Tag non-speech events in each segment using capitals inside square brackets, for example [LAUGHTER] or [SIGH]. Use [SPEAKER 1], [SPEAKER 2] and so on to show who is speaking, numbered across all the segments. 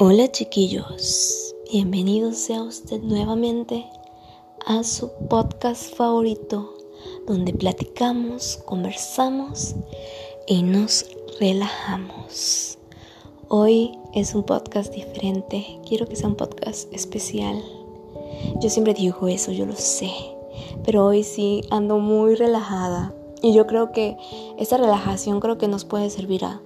[SPEAKER 1] Hola chiquillos, bienvenidos sea usted nuevamente a su podcast favorito donde platicamos, conversamos y nos relajamos. Hoy es un podcast diferente, quiero que sea un podcast especial. Yo siempre digo eso, yo lo sé, pero hoy sí ando muy relajada y yo creo que esta relajación creo que nos puede servir a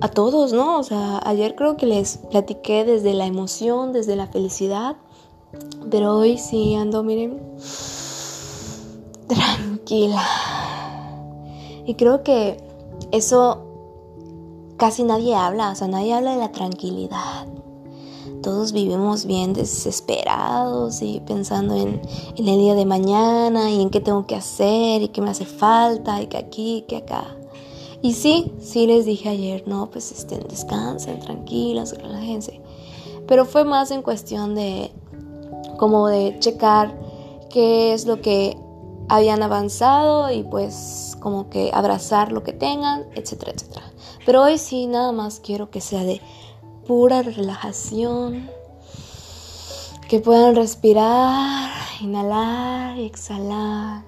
[SPEAKER 1] a todos, ¿no? O sea, ayer creo que les platiqué desde la emoción, desde la felicidad, pero hoy sí ando, miren, tranquila. Y creo que eso casi nadie habla, o sea, nadie habla de la tranquilidad. Todos vivimos bien desesperados y pensando en, en el día de mañana y en qué tengo que hacer y qué me hace falta y que aquí, que acá. Y sí, sí les dije ayer, no, pues estén, descansen, tranquilos, relájense. Pero fue más en cuestión de como de checar qué es lo que habían avanzado y pues como que abrazar lo que tengan, etcétera, etcétera. Pero hoy sí nada más quiero que sea de pura relajación, que puedan respirar, inhalar y exhalar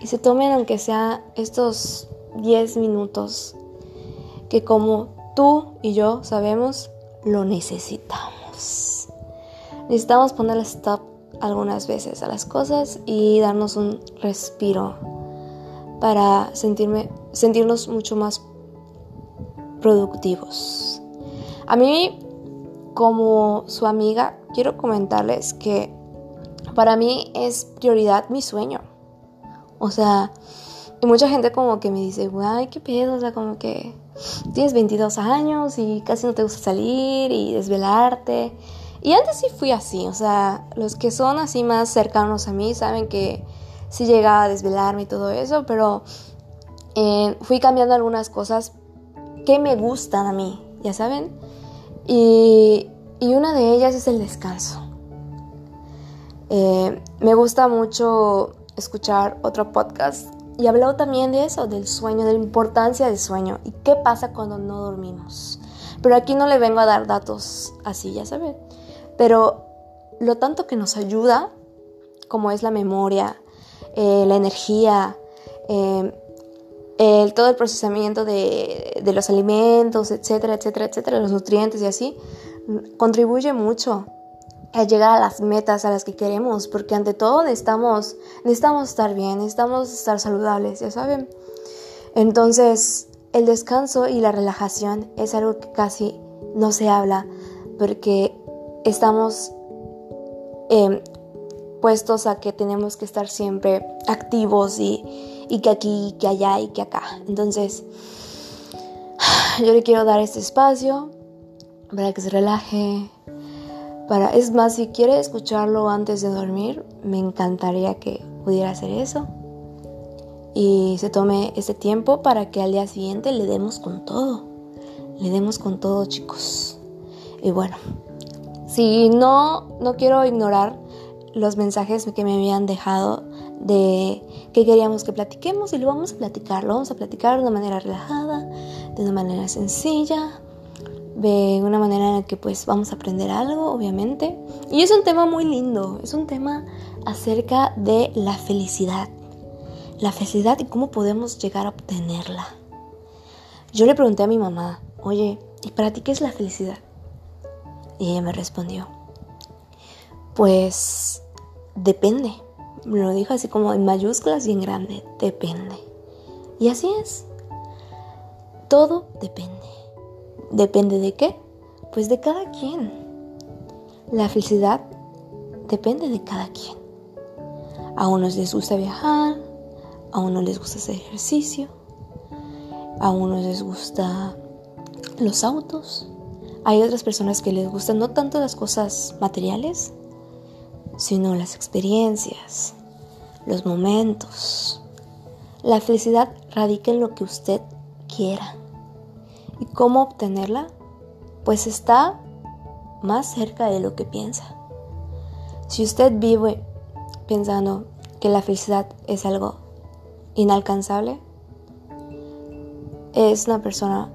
[SPEAKER 1] y se tomen aunque sea estos 10 minutos que como tú y yo sabemos, lo necesitamos. Necesitamos ponerle stop algunas veces a las cosas y darnos un respiro para sentirme, sentirnos mucho más productivos. A mí, como su amiga, quiero comentarles que para mí es prioridad mi sueño. O sea, y mucha gente como que me dice, ay, qué pedo, o sea, como que tienes 22 años y casi no te gusta salir y desvelarte. Y antes sí fui así, o sea, los que son así más cercanos a mí saben que sí llegaba a desvelarme y todo eso, pero eh, fui cambiando algunas cosas que me gustan a mí, ya saben. Y, y una de ellas es el descanso. Eh, me gusta mucho escuchar otro podcast y habló también de eso, del sueño, de la importancia del sueño y qué pasa cuando no dormimos. Pero aquí no le vengo a dar datos así, ya saben. Pero lo tanto que nos ayuda, como es la memoria, eh, la energía, eh, el, todo el procesamiento de, de los alimentos, etcétera, etcétera, etcétera, los nutrientes y así, contribuye mucho a llegar a las metas a las que queremos, porque ante todo necesitamos, necesitamos estar bien, necesitamos estar saludables, ya saben. Entonces, el descanso y la relajación es algo que casi no se habla, porque estamos em, puestos a que tenemos que estar siempre activos y, y que aquí, que allá y que acá. Entonces, [SIGHS] yo le quiero dar este espacio para que se relaje, para, es más, si quiere escucharlo antes de dormir, me encantaría que pudiera hacer eso. Y se tome ese tiempo para que al día siguiente le demos con todo. Le demos con todo, chicos. Y bueno, si no, no quiero ignorar los mensajes que me habían dejado de que queríamos que platiquemos y lo vamos a platicar. Lo vamos a platicar de una manera relajada, de una manera sencilla, de una manera en la que pues vamos a aprender algo, obviamente. Y es un tema muy lindo, es un tema acerca de la felicidad. La felicidad y cómo podemos llegar a obtenerla. Yo le pregunté a mi mamá, oye, ¿y para ti qué es la felicidad? Y ella me respondió, pues depende. Me lo dijo así como en mayúsculas y en grande, depende. Y así es. Todo depende. ¿Depende de qué? Pues de cada quien. La felicidad depende de cada quien. A unos les gusta viajar, a unos les gusta hacer ejercicio, a unos les gusta los autos. Hay otras personas que les gustan no tanto las cosas materiales, sino las experiencias, los momentos. La felicidad radica en lo que usted quiera. ¿Y cómo obtenerla? Pues está más cerca de lo que piensa. Si usted vive pensando que la felicidad es algo inalcanzable, es una persona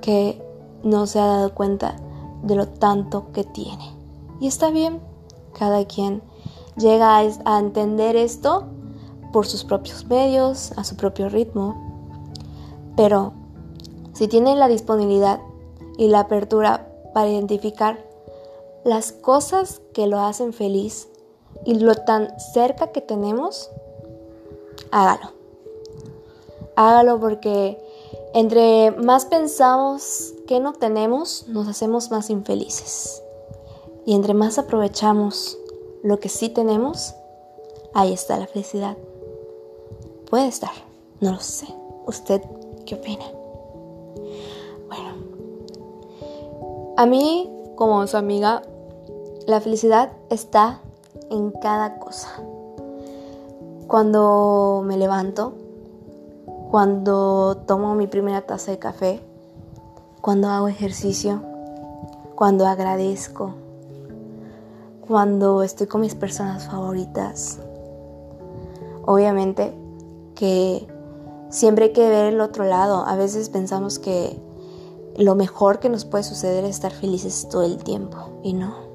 [SPEAKER 1] que no se ha dado cuenta de lo tanto que tiene. Y está bien, cada quien llega a, entender esto por sus propios medios, a su propio ritmo. Pero si tienen la disponibilidad y la apertura para identificar las cosas que lo hacen feliz y lo tan cerca que tenemos, hágalo. Hágalo porque entre más pensamos que no tenemos, nos hacemos más infelices. Y entre más aprovechamos lo que sí tenemos, ahí está la felicidad. Puede estar, no lo sé. ¿Usted qué opina? A mí, como su amiga, la felicidad está en cada cosa. Cuando me levanto, cuando tomo mi primera taza de café, cuando hago ejercicio, cuando agradezco, cuando estoy con mis personas favoritas. Obviamente que siempre hay que ver el otro lado. A veces pensamos que lo mejor que nos puede suceder es estar felices todo el tiempo y no.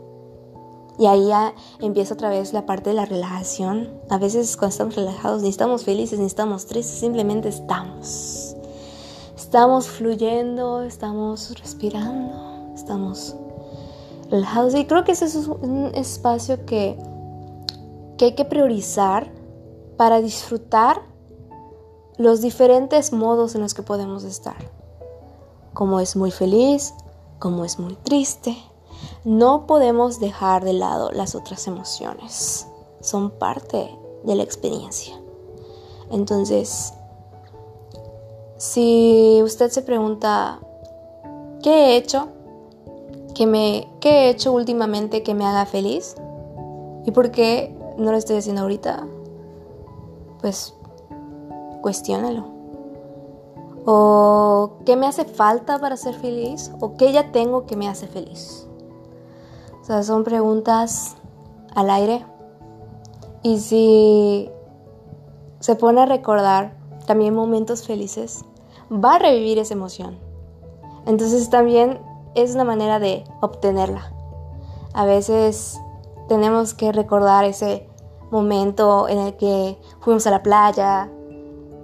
[SPEAKER 1] Y ahí ya empieza otra vez la parte de la relajación. A veces cuando estamos relajados ni estamos felices ni estamos tristes, simplemente estamos. Estamos fluyendo, estamos respirando, estamos relajados. Y creo que ese es un espacio que, que hay que priorizar para disfrutar los diferentes modos en los que podemos estar. Como es muy feliz, como es muy triste, no podemos dejar de lado las otras emociones. Son parte de la experiencia. Entonces, si usted se pregunta, ¿qué he hecho? ¿Qué, me, ¿Qué he hecho últimamente que me haga feliz? ¿Y por qué no lo estoy haciendo ahorita? Pues cuestiónalo. ¿O qué me hace falta para ser feliz? ¿O qué ya tengo que me hace feliz? O sea, son preguntas al aire. Y si se pone a recordar también momentos felices, va a revivir esa emoción. Entonces también es una manera de obtenerla. A veces tenemos que recordar ese momento en el que fuimos a la playa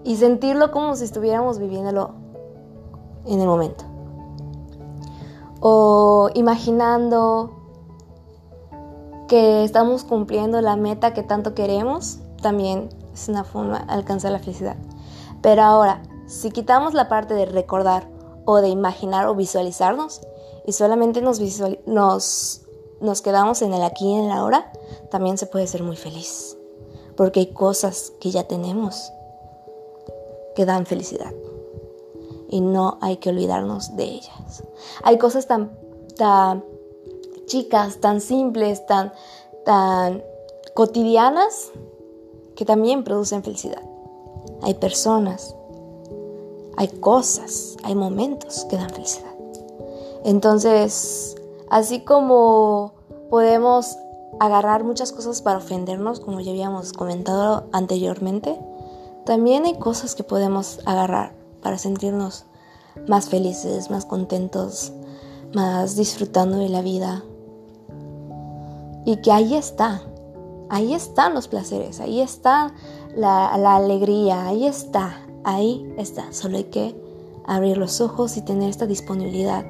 [SPEAKER 1] y sentirlo como si estuviéramos viviéndolo en el momento. O imaginando que estamos cumpliendo la meta que tanto queremos, también es una forma de alcanzar la felicidad. Pero ahora, si quitamos la parte de recordar o de imaginar o visualizarnos y solamente nos, quedamos en el aquí y en la ahora, también se puede ser muy feliz. Porque hay cosas que ya tenemos que dan felicidad. Y no hay que olvidarnos de ellas. Hay cosas tan, tan chicas, tan simples, tan, tan cotidianas, que también producen felicidad. Hay personas, hay cosas, hay momentos que dan felicidad. Entonces, así como podemos agarrar muchas cosas para ofendernos, como ya habíamos comentado anteriormente, también hay cosas que podemos agarrar para sentirnos más felices, más contentos, más disfrutando de la vida, y que ahí está, ahí están los placeres, ahí está la, alegría, ahí está, ahí está. Solo hay que abrir los ojos y tener esta disponibilidad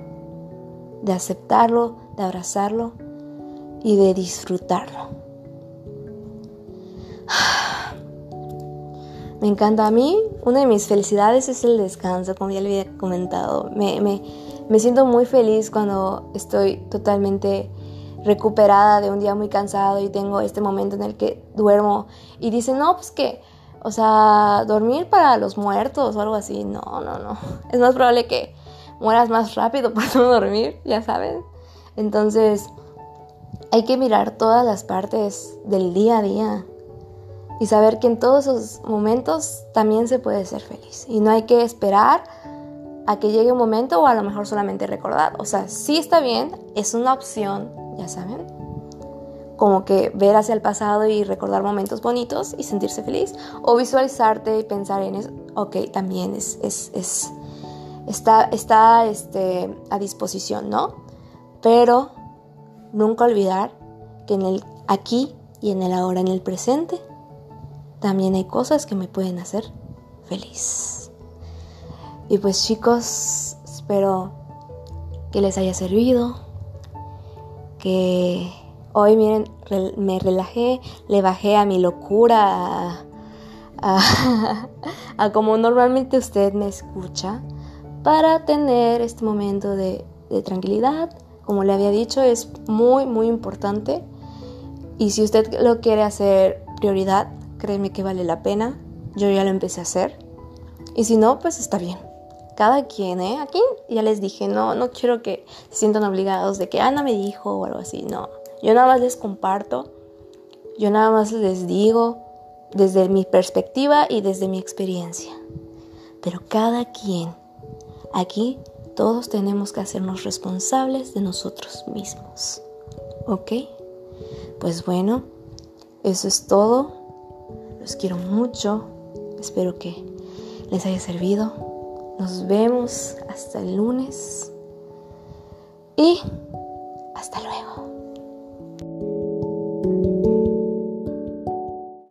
[SPEAKER 1] de aceptarlo, de abrazarlo y de disfrutarlo. Me encanta a mí, una de mis felicidades es el descanso, como ya le había comentado. Me, me siento muy feliz cuando estoy totalmente recuperada de un día muy cansado y tengo este momento en el que duermo y dicen, no, pues que, o sea, dormir para los muertos o algo así, no, no, no. Es más probable que mueras más rápido [LAUGHS] por no dormir, ya saben. Entonces, hay que mirar todas las partes del día a día y saber que en todos esos momentos también se puede ser feliz y no hay que esperar a que llegue un momento o a lo mejor solamente recordar. O sea, sí está bien, es una opción, ya saben. Como que ver hacia el pasado y recordar momentos bonitos y sentirse feliz. O visualizarte y pensar en eso. Ok, también es, es, es está, está este, a disposición, ¿no? Pero nunca olvidar que en el aquí y en el ahora, en el presente, también hay cosas que me pueden hacer feliz. Y pues chicos, espero que les haya servido, que hoy miren, me relajé, le bajé a mi locura, [LAUGHS] a, como normalmente usted me escucha, para tener este momento de, de tranquilidad. Como le había dicho, es muy, muy importante. Y si usted lo quiere hacer prioridad, créeme que vale la pena. Yo ya lo empecé a hacer. Y si no, pues está bien. Cada quien, ¿eh? Aquí ya les dije, no, no quiero que se sientan obligados de que Ana me dijo o algo así. No, yo nada más les comparto. Yo nada más les digo desde mi perspectiva y desde mi experiencia. Pero cada quien, aquí todos tenemos que hacernos responsables de nosotros mismos. ¿Ok? Pues bueno, eso es todo. Los quiero mucho. Espero que les haya servido. Nos vemos hasta el lunes. Y hasta luego.